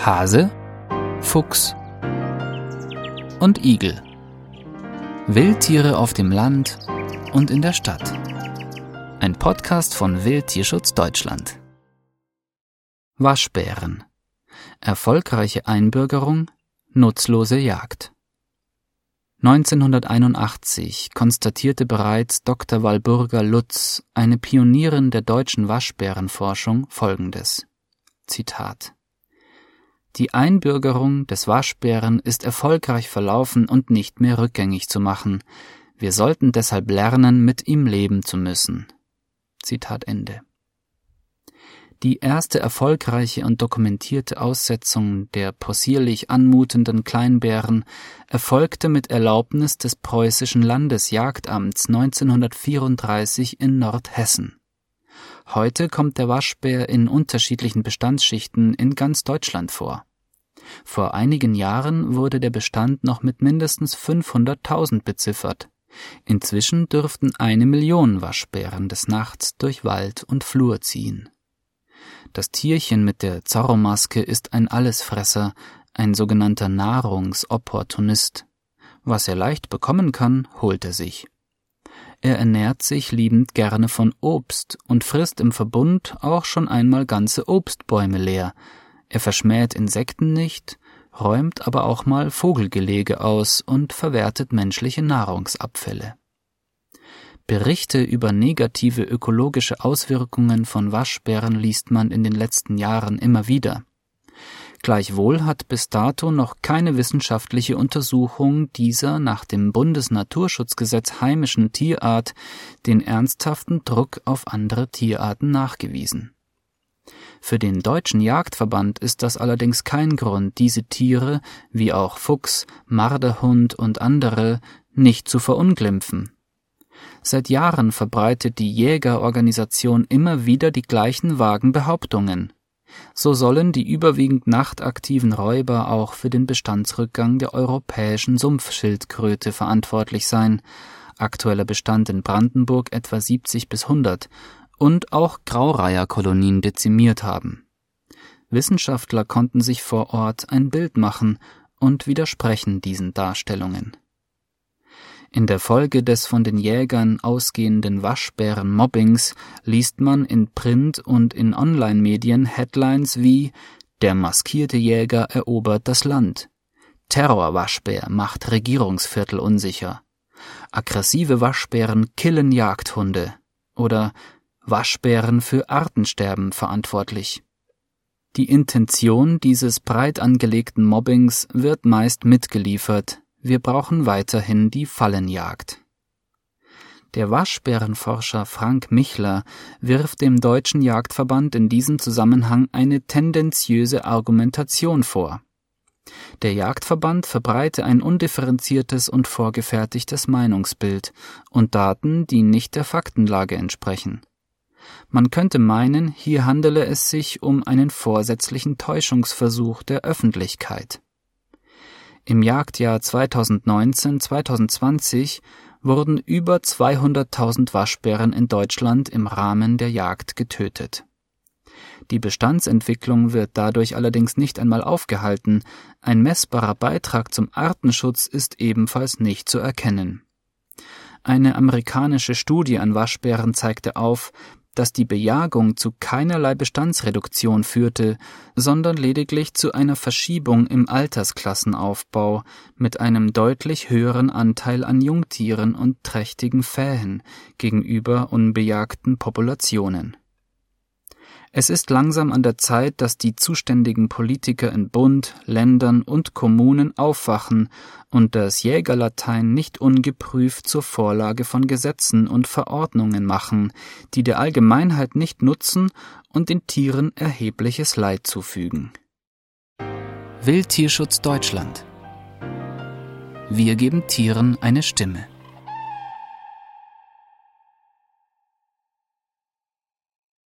Hase, Fuchs und Igel. Wildtiere auf dem Land und in der Stadt. Ein Podcast von Wildtierschutz Deutschland. Waschbären. Erfolgreiche Einbürgerung, nutzlose Jagd. 1981 konstatierte bereits Dr. Walburga Lutz, eine Pionierin der deutschen Waschbärenforschung, folgendes. Zitat die Einbürgerung des Waschbären ist erfolgreich verlaufen und nicht mehr rückgängig zu machen. Wir sollten deshalb lernen, mit ihm leben zu müssen. Zitat Ende. Die erste erfolgreiche und dokumentierte Aussetzung der possierlich anmutenden Kleinbären erfolgte mit Erlaubnis des preußischen Landesjagdamts 1934 in Nordhessen. Heute kommt der Waschbär in unterschiedlichen Bestandsschichten in ganz Deutschland vor. Vor einigen Jahren wurde der Bestand noch mit mindestens 500.000 beziffert. Inzwischen dürften eine Million Waschbären des Nachts durch Wald und Flur ziehen. Das Tierchen mit der Zorro-Maske ist ein Allesfresser, ein sogenannter Nahrungsopportunist. Was er leicht bekommen kann, holt er sich. Er ernährt sich liebend gerne von Obst und frisst im Verbund auch schon einmal ganze Obstbäume leer. Er verschmäht Insekten nicht, räumt aber auch mal Vogelgelege aus und verwertet menschliche Nahrungsabfälle. Berichte über negative ökologische Auswirkungen von Waschbären liest man in den letzten Jahren immer wieder. Gleichwohl hat bis dato noch keine wissenschaftliche Untersuchung dieser nach dem Bundesnaturschutzgesetz heimischen Tierart den ernsthaften Druck auf andere Tierarten nachgewiesen. Für den Deutschen Jagdverband ist das allerdings kein Grund, diese Tiere, wie auch Fuchs, Marderhund und andere, nicht zu verunglimpfen. Seit Jahren verbreitet die Jägerorganisation immer wieder die gleichen vagen Behauptungen. So sollen die überwiegend nachtaktiven Räuber auch für den Bestandsrückgang der europäischen Sumpfschildkröte verantwortlich sein, aktueller Bestand in Brandenburg etwa 70 bis 100, und auch Graureiherkolonien dezimiert haben. Wissenschaftler konnten sich vor Ort ein Bild machen und widersprechen diesen Darstellungen. In der Folge des von den Jägern ausgehenden Waschbären-Mobbings liest man in Print- und in Online-Medien Headlines wie Der maskierte Jäger erobert das Land. Terrorwaschbär macht Regierungsviertel unsicher. Aggressive Waschbären killen Jagdhunde. Oder Waschbären für Artensterben verantwortlich. Die Intention dieses breit angelegten Mobbings wird meist mitgeliefert, wir brauchen weiterhin die Fallenjagd. Der Waschbärenforscher Frank Michler wirft dem Deutschen Jagdverband in diesem Zusammenhang eine tendenziöse Argumentation vor. Der Jagdverband verbreite ein undifferenziertes und vorgefertigtes Meinungsbild und Daten, die nicht der Faktenlage entsprechen. Man könnte meinen, hier handele es sich um einen vorsätzlichen Täuschungsversuch der Öffentlichkeit. Im Jagdjahr 2019-2020 wurden über 200.000 Waschbären in Deutschland im Rahmen der Jagd getötet. Die Bestandsentwicklung wird dadurch allerdings nicht einmal aufgehalten, ein messbarer Beitrag zum Artenschutz ist ebenfalls nicht zu erkennen. Eine amerikanische Studie an Waschbären zeigte auf, dass die Bejagung zu keinerlei Bestandsreduktion führte, sondern lediglich zu einer Verschiebung im Altersklassenaufbau mit einem deutlich höheren Anteil an Jungtieren und trächtigen Fähen gegenüber unbejagten Populationen es ist langsam an der Zeit, dass die zuständigen Politiker in Bund, Ländern und Kommunen aufwachen und das Jägerlatein nicht ungeprüft zur Vorlage von Gesetzen und Verordnungen machen, die der Allgemeinheit nicht nutzen und den Tieren erhebliches Leid zufügen. Wildtierschutz Deutschland Wir geben Tieren eine Stimme.